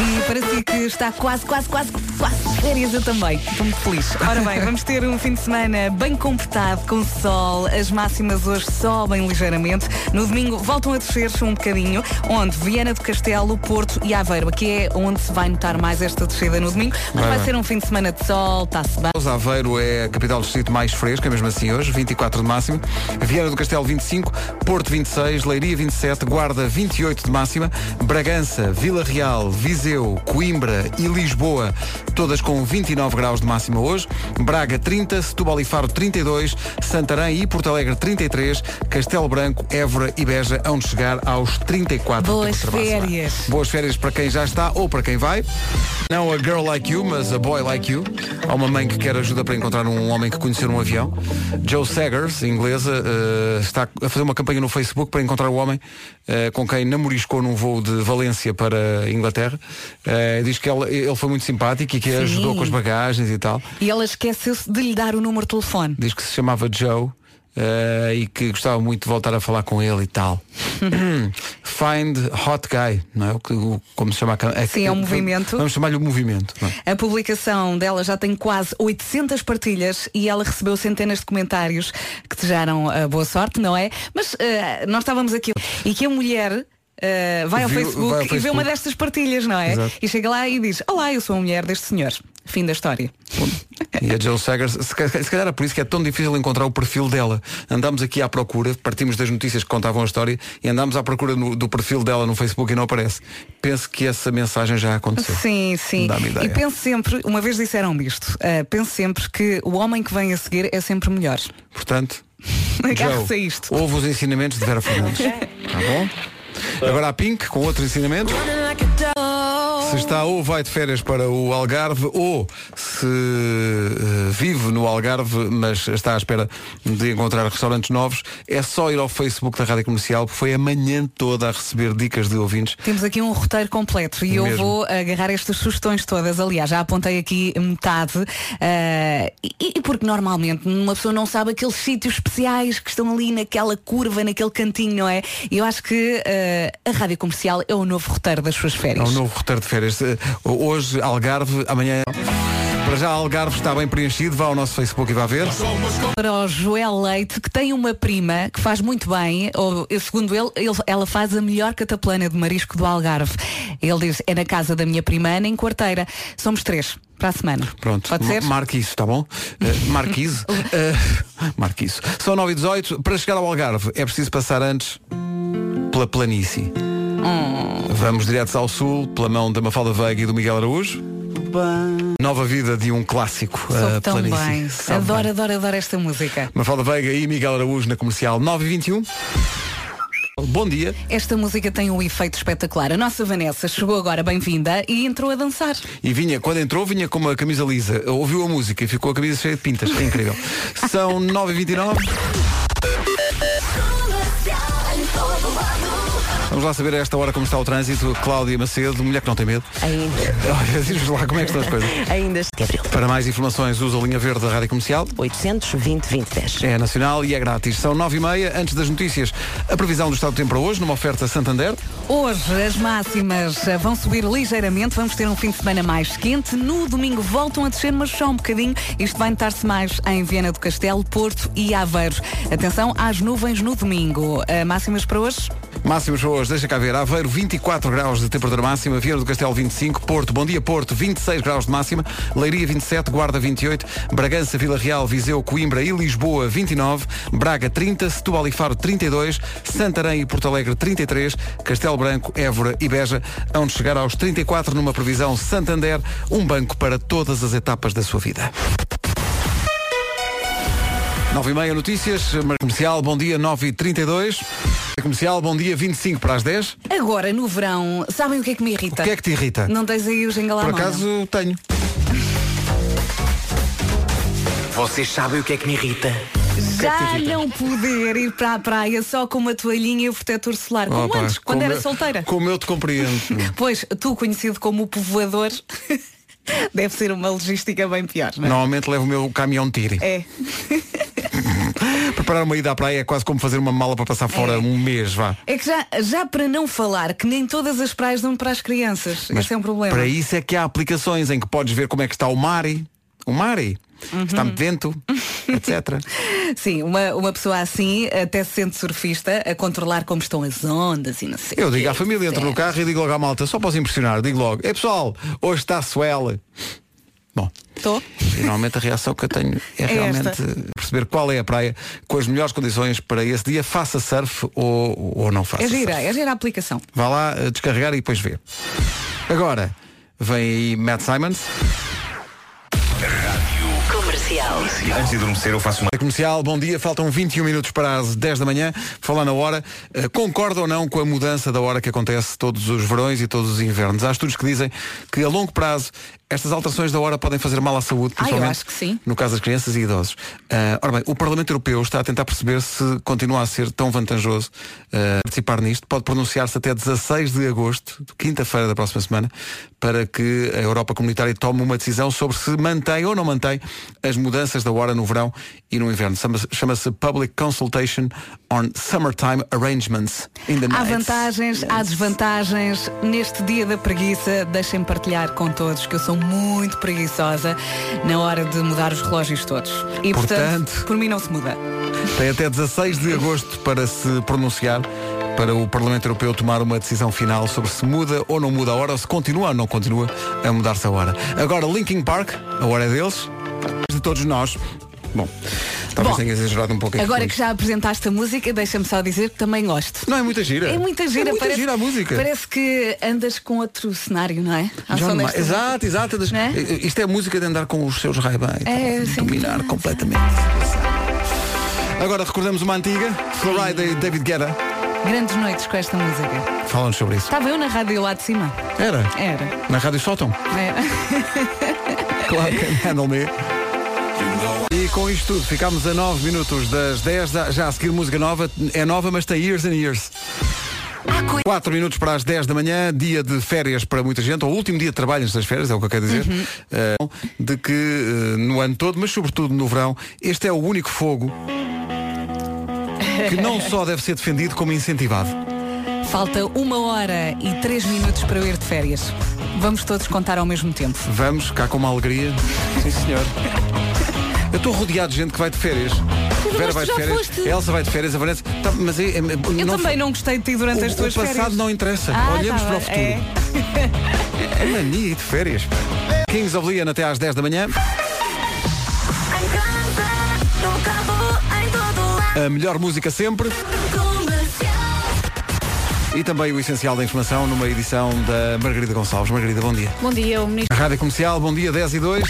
E para si que está quase, quase, quase, quase férias, eu também. Estou muito feliz. Ora bem, vamos ter um fim de semana bem comportado, com sol. As máximas hoje sobem ligeiramente. No domingo voltam a descer um bocadinho, onde Viana do Castelo, Porto e Aveiro. Aqui é onde se vai notar mais esta descida no domingo. Mas vai. ser um fim de semana de sol, está-se bem. Aveiro é a capital do distrito mais fresca, mesmo assim hoje, 24 de máximo. Viana do Castelo 25, Porto 26, Leiria 27, Guarda 28 de máxima, Bragança, Vila Real, Viseu, Coimbra e Lisboa, todas com 29 graus de máxima hoje. Braga 30, Setúbal e Faro 32, Santarém e Porto Alegre 33, Castelo Branco, Évora e Beja hão de chegar aos 34 Boas férias. Boas férias para quem já está ou para quem vai. Não a girl like you, mas a boy like you. Há uma mãe que quer ajuda para encontrar um homem que conheceu num avião. Joe Saggers, inglesa, eh, está a fazer uma campanha no Facebook para encontrar o homem eh, com quem namoriscou num voo de Valência para Inglaterra. Eh, diz que ela- ele foi muito simpático e que Sim. ajudou com as bagagens e tal. E ela esqueceu-se de lhe dar o número de telefone. Diz que se chamava Joe. eh, e que gostava muito de voltar a falar com ele e tal. (laughs) Find Hot Guy, não é? O que- o- como se chama a, a- Sim, é um movimento. Vamos chamar-lhe o movimento. não é? A publicação dela já tem quase 800 partilhas e ela recebeu centenas de comentários que desejaram a boa sorte, não é? Mas eh, nós estávamos aqui e que a mulher eh, vai, ao Viu- Facebook vai ao e vê Facebook. uma destas partilhas, não é? Exato. E chega lá e diz, olá, eu sou a mulher deste senhor. Fim da história. E a Jill Saggers, se ca- se calhar é por isso que é tão difícil encontrar o perfil dela. Andámos aqui à procura, partimos das notícias que contavam a história e andámos à procura no- do perfil dela no Facebook e não aparece. Penso que essa mensagem já aconteceu. Sim, sim. Dá-me ideia. E penso sempre, uma vez disseram-me isto, eh, penso sempre que o homem que vem a seguir é sempre melhor. Portanto, (laughs) isto. ouve os ensinamentos de Vera Fernandes. Tá bom? Agora a Pink com outro ensinamento. Se está ou vai de férias para o Algarve ou se eh, vive no Algarve, mas está à espera de encontrar restaurantes novos, é só ir ao Facebook da Rádio Comercial, porque foi a manhã toda a receber dicas de ouvintes. Temos aqui um roteiro completo e eu Mesmo. vou agarrar estas sugestões todas. Aliás, já apontei aqui metade. eh, e, e porque normalmente uma pessoa não sabe aqueles sítios especiais que estão ali naquela curva, naquele cantinho, não é? Eu acho que eh, a rádio comercial é o novo roteiro das suas É férias. um novo roteiro de férias. Eh, Hoje, Algarve, amanhã. Para já, Algarve está bem preenchido. Vá ao nosso Facebook e vá ver. Para o Joel Leite, que tem uma prima que faz muito bem, ou segundo ele, ele- ela faz a melhor cataplana de marisco do Algarve. Ele diz, é na casa da minha prima Ana, em quarteira. Somos três para a semana. Pronto, Pode ser? Ma- marque isso, está bom? Uh, marque isso. (laughs) Uh, marque isso. São 9 e 18 Para chegar ao Algarve é preciso passar antes pela planície. Vamos diretos ao sul, pela mão da Mafalda Veiga e do Miguel Araújo. Nova vida de um clássico. Soube a tão planície. bem. Sabe Adoro, bem. adoro, adoro esta música. Mafalda Veiga e Miguel Araújo na comercial 9 e 21 Bom dia. Esta música tem um efeito espetacular. A nossa Vanessa chegou agora bem-vinda e entrou a dançar. E vinha, quando entrou, vinha com uma camisa lisa. Ouviu a música e ficou a camisa cheia de pintas. É incrível. (laughs) São 9h29. Vamos lá saber a esta hora como está o trânsito. Cláudia Macedo, mulher que não tem medo. Ainda. (laughs) Olha, diz lá como é que estão as coisas. (laughs) Ainda abril. Para mais informações, usa a linha verde da Rádio Comercial. 820 2010. É nacional e é grátis. São 9h30. Antes das notícias, a previsão do estado do tempo para hoje, numa oferta Santander. Hoje as máximas eh, vão subir ligeiramente, vamos ter um fim de semana mais quente. No domingo voltam a descer, mas só um bocadinho. Isto vai notar-se mais em Viana do Castelo, Porto e Aveiro. Atenção às nuvens no domingo. Eh, máximas para hoje? Máximos para hoje, deixa cá ver. Aveiro, 24 graus de temperatura máxima. Viana do Castelo, 25. Porto, bom dia, Porto, 26 graus de máxima. Leiria, 27. Guarda, 28. Bragança, Vila Real, Viseu, Coimbra e Lisboa, 29. Braga, 30. Setúbal e Faro, 32. Santarém e Porto Alegre, 33. Castelo Branco, Évora e Beja, hão de chegar aos 34 numa previsão Santander, um banco para todas as etapas da sua vida. 9 e meia notícias, comercial, bom dia, 9 e 32 Comercial, bom dia, 25 para as 10 Agora, no verão, sabem o que é que me irrita? O que é que te irrita? Não tens aí o Por mão, acaso tenho. Vocês sabem o que é que me irrita? Já não poder ir para a praia só com uma toalhinha e o protetor solar, como Opa, antes, quando como era eu- solteira. Como eu te compreendo. (laughs) Pois, tu conhecido como o povoador, (laughs) deve ser uma logística bem pior, não é? Normalmente levo o meu caminhão tire. É. (laughs) Preparar uma ida à praia é quase como fazer uma mala para passar fora É. um mês, vá. É que já, já para não falar que nem todas as praias dão para as crianças. Esse é um problema. Para isso é que há aplicações em que podes ver como é que está o mar. O mar. Uhum. Está muito vento, (laughs) etc. Sim, uma, uma pessoa assim até se sente surfista a controlar como estão as ondas e não sei. Eu digo à família, entro no carro e digo logo à malta, só posso impressionar, digo logo, é pessoal, hoje está swell. Bom, Estou? e normalmente a reação que eu tenho é É realmente esta. perceber qual é a praia com as melhores condições para esse dia, faça surf ou, ou não faça. É gira, surf. é gira a aplicação. Vá lá eh, descarregar e depois vê. Agora, vem aí Matt Simons. Comercial. Antes de adormecer eu faço uma A Comercial, bom dia, faltam 21 minutos para as 10 da manhã. Falar na hora, eh, concorda ou não com a mudança da hora que acontece todos os verões e todos os invernos? Há estudos que dizem que a longo prazo estas alterações da hora podem fazer mal à saúde, Ah, eu principalmente acho que sim. no caso das crianças e idosos. Ah, ora bem, o Parlamento Europeu está a tentar perceber se continua a ser tão vantajoso ah, participar nisto. Pode pronunciar-se até 16 de agosto, quinta-feira da próxima semana, para que a Europa Comunitária tome uma decisão sobre se mantém ou não mantém as mudanças da hora no verão e no inverno. Chama-se- Public Consultation on Summertime Arrangements in the Há vantagens, há desvantagens. Neste dia da preguiça, deixem-me partilhar com todos que eu sou muito preguiçosa na hora de mudar os relógios todos. E portanto, Portanto- por mim não se muda. Tem até 16 de agosto para se pronunciar para o Parlamento Europeu tomar uma decisão final sobre se muda ou não muda a hora ou se continua ou não continua a mudar-se a hora. Agora, Linkin Park, a hora é deles, de todos nós. Bom, talvez Bom, tenha exagerado um pouco Agora que já apresentaste a música, deixa-me só dizer que também gosto. Não é muita gira. É muita gira, É muita parece, gira a música. Parece que andas com outro cenário, não é? Desta Exato, exato. Não é? Isto é música de andar com os seus raibães. É, sim. dominar completamente. Agora recordamos uma antiga, Florida e David Guetta. Grandes noites com esta música. Falando sobre isso. Estava eu na rádio lá de cima. Era? Era. Na Rádio Sótão? Era. (laughs) Claro que handle me. Com isto tudo, ficámos a 9 minutos das 10, da- já a seguir música nova, é nova, mas tem years and years. 4 minutos para as 10 da manhã, dia de férias para muita gente, ou último dia de trabalho antes das férias, é o que eu quero dizer, eh, de que eh, no ano todo, mas sobretudo no verão, este é o único fogo que não só deve ser defendido como incentivado. Falta uma hora e três minutos para eu ir de férias. Vamos todos contar ao mesmo tempo. Vamos, cá com uma alegria. Sim, senhor. Eu estou rodeado de gente que vai de férias. Vera mas vai tu de já férias, foste. Elsa vai de férias, a Vanessa. Tá, mas é, é- Eu não, também não gostei de ti durante o, as tuas o passado férias. não interessa. Ah, Olhemos tá para o bem. futuro. É. É mania de férias. Kings of Leon até às 10 da manhã. A melhor música sempre. E também o essencial da informação numa edição da Margarida Gonçalves. Margarida, bom dia. Bom dia, o ministro. Rádio Comercial, bom dia, 10 e 2.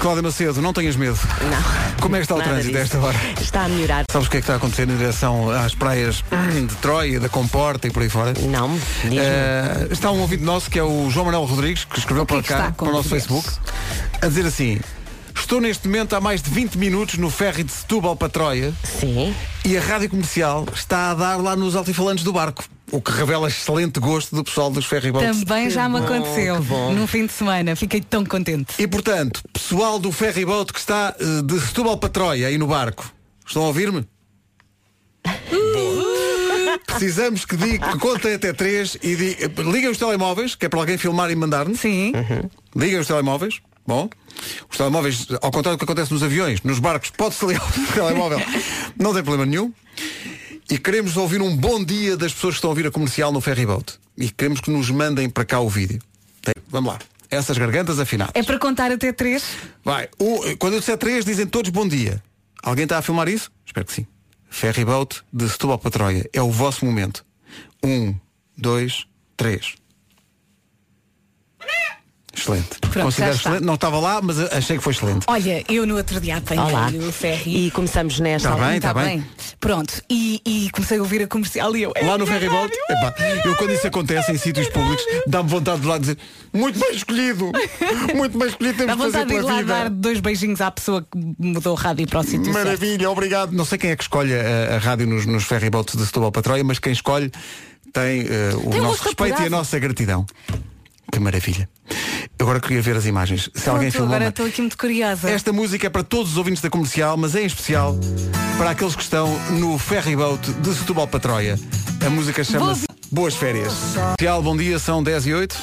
Cláudia Macedo, não tenhas medo. Não. Como é que está o trânsito disso. esta hora? Está a melhorar. Sabes o que é que está a acontecer em direção às praias de Troia, da Comporta e por aí fora? Não. Eh, está um ouvinte nosso que é o João Manuel Rodrigues, que escreveu O que para é que cá, para o nosso? Facebook, a dizer assim. Estou neste momento há mais de 20 minutos no ferry de Setúbal para Troia Sim. e a rádio comercial está a dar lá nos altifalantes do barco, o que revela excelente gosto do pessoal dos ferryboats. Também já me bom, aconteceu num fim de semana. Fiquei tão contente. E portanto, pessoal do ferryboat que está eh, de Setúbal para Troia aí no barco, estão a ouvir-me? Precisamos que, diga, que contem até três e di, eh, liguem os telemóveis, que é para alguém filmar e mandar-nos. Sim. Liguem os telemóveis. Bom, os telemóveis, ao contrário do que acontece nos aviões, nos barcos, pode-se ligar o telemóvel. (laughs) Não tem problema nenhum. E queremos ouvir um bom dia das pessoas que estão a ouvir a comercial no ferryboat. E queremos que nos mandem para cá o vídeo. Tem- Vamos lá. Essas gargantas afinadas. É para contar até três? Vai. Um, quando eu disser três, dizem todos bom dia. Alguém está a filmar isso? Espero que sim. Ferryboat de Setúbal para Troia. É o vosso momento. Um, dois, três. Excelente. Pronto, Considero está. excelente. Não estava lá, mas achei que foi excelente. Olha, eu no outro dia apanhei Olá. o ferry. E começamos nesta. Tá bem, Está tá bem. Pronto. E, e comecei a ouvir a comercial e eu. é Lá no minha ferry boat, rádio, epá, eu quando isso acontece em sítios públicos, dá-me vontade de lá dizer muito bem escolhido, muito bem escolhido, Dá temos de fazer vontade de ir pela lá vida. dar dois beijinhos à pessoa que mudou o rádio para o sítio certo. Maravilha, obrigado. Não sei quem é que escolhe a, a rádio nos, nos ferry boats de Setúbal para Troia, mas quem escolhe tem eh, o Tem nosso respeito e a nossa gratidão. Que maravilha. Agora queria ver as imagens. Se alguém Pronto, filmou. agora estou aqui muito curiosa. Esta música é para todos os ouvintes da comercial, mas em especial para aqueles que estão no ferry boat de Setúbal para Troia. A música chama-se Boas Férias. Comercial, bom dia, são 10 e 8.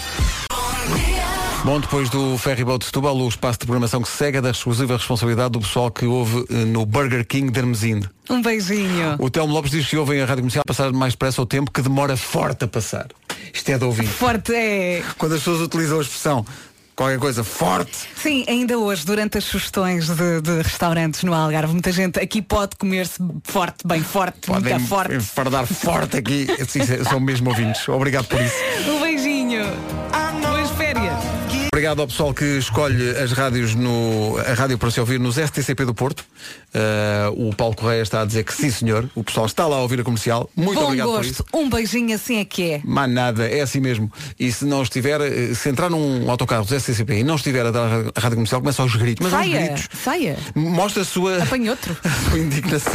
Bom, depois do ferry boat de Setúbal, o espaço de programação que segue é da exclusiva responsabilidade do pessoal que ouve eh, no Burger King de Hermesinde. Um beijinho. O Telmo Lopes diz que ouvem a rádio comercial passar mais depressa o tempo que demora forte a passar. Isto é de ouvir. Forte é. Quando as pessoas utilizam a expressão qualquer coisa forte, Sim, ainda hoje, durante as sugestões de, de restaurantes no Algarve, muita gente aqui pode comer-se forte, bem forte, podem muito forte. enfardar forte aqui. Sim, são mesmo ouvintes. Obrigado por isso. (laughs) Obrigado ao pessoal que escolhe as rádios no. a rádio para se ouvir nos STCP do Porto. Uh, o Paulo Correia está a dizer que sim, senhor. O pessoal está lá a ouvir a comercial. Muito Bom obrigado por isso. gosto. Um beijinho assim é que é. Mais nada, é assim mesmo. E se não estiver, eh, se entrar num autocarro do STCP e não estiver a dar a rádio comercial, começa aos gritos. Mas aos Saia, gritos. saia. Mostra a sua, Apanhe outro. (laughs) a sua indignação.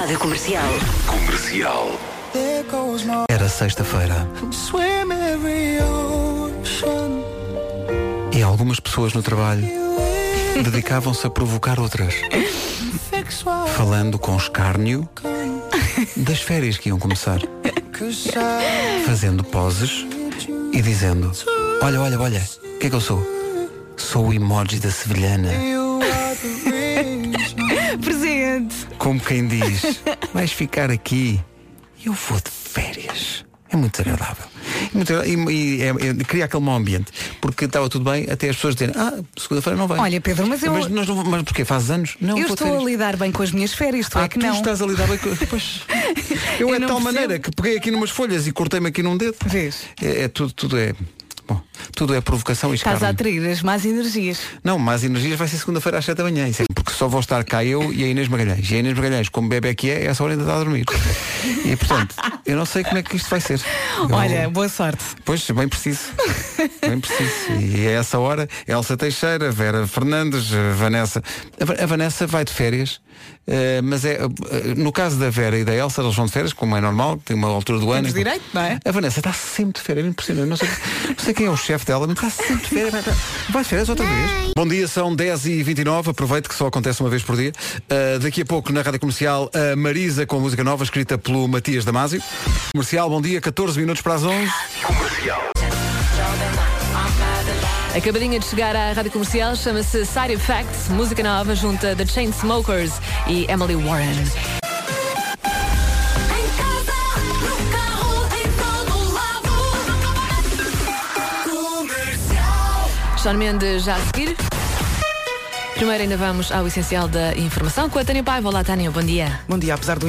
Rádio Comercial. Comercial. Era sexta-feira. E algumas pessoas no trabalho dedicavam-se a provocar outras. Falando com escárnio das férias que iam começar. Fazendo poses e dizendo Olha, olha, olha, o que é que eu sou? Sou o emoji da sevilhana. (laughs) Presente. Como quem diz, vais ficar aqui eu vou de férias. É muito agradável. Muito agradável. E, e é- é- cria aquele mau ambiente. Porque estava tudo bem até as pessoas dizerem, ah, segunda-feira não vai. Olha, Pedro, mas eu- Mas, nós não, mas porquê? Faz anos? Não, eu estou a lidar bem com as minhas férias, tu Ah, é que tu não. estás a lidar bem com. (laughs) Pois. Eu, Eu é de tal percebo. maneira que peguei aqui numas folhas e cortei-me aqui num dedo. Vês? É, é tudo, tudo é. Bom, tudo é provocação e Estás a escárnio. atrair as más energias. Não, mais energias vai ser segunda-feira às 7 da manhã. Isso é porque só vou estar cá eu e a Inês Magalhães. E a Inês Magalhães, como bebê que é, essa hora ainda está a dormir. E portanto, eu não sei como é que isto vai ser. Eu- Olha, boa sorte. Pois, bem preciso. Bem preciso. E a essa hora, Elsa Teixeira, Vera Fernandes, Vanessa. A Va- A Vanessa vai de férias, eh, mas é. eh, No caso da Vera e da Elsa, eles vão de férias, como é normal, tem uma altura do ano. Temos direito, não é? A Vanessa está sempre de férias, é impressionante. Não sei, não sei quem é o chefe dela, mas está sempre de férias. Vai, de férias outra vez. Bom dia, são 10h29. Aproveito que só acontece uma vez por dia. Uh, daqui a pouco, na rádio comercial, a Marisa com música nova, escrita pelo Matias Damasio. Comercial, bom dia, 14 minutos para as 11. Acabadinha de chegar à rádio comercial, chama-se Side Effects, música nova junto a The Chainsmokers e Emily Warren. Sean Mendes já a seguir. Primeiro ainda vamos ao essencial da informação com a Tânia Paiva. Olá Tânia, bom dia. Bom dia, apesar do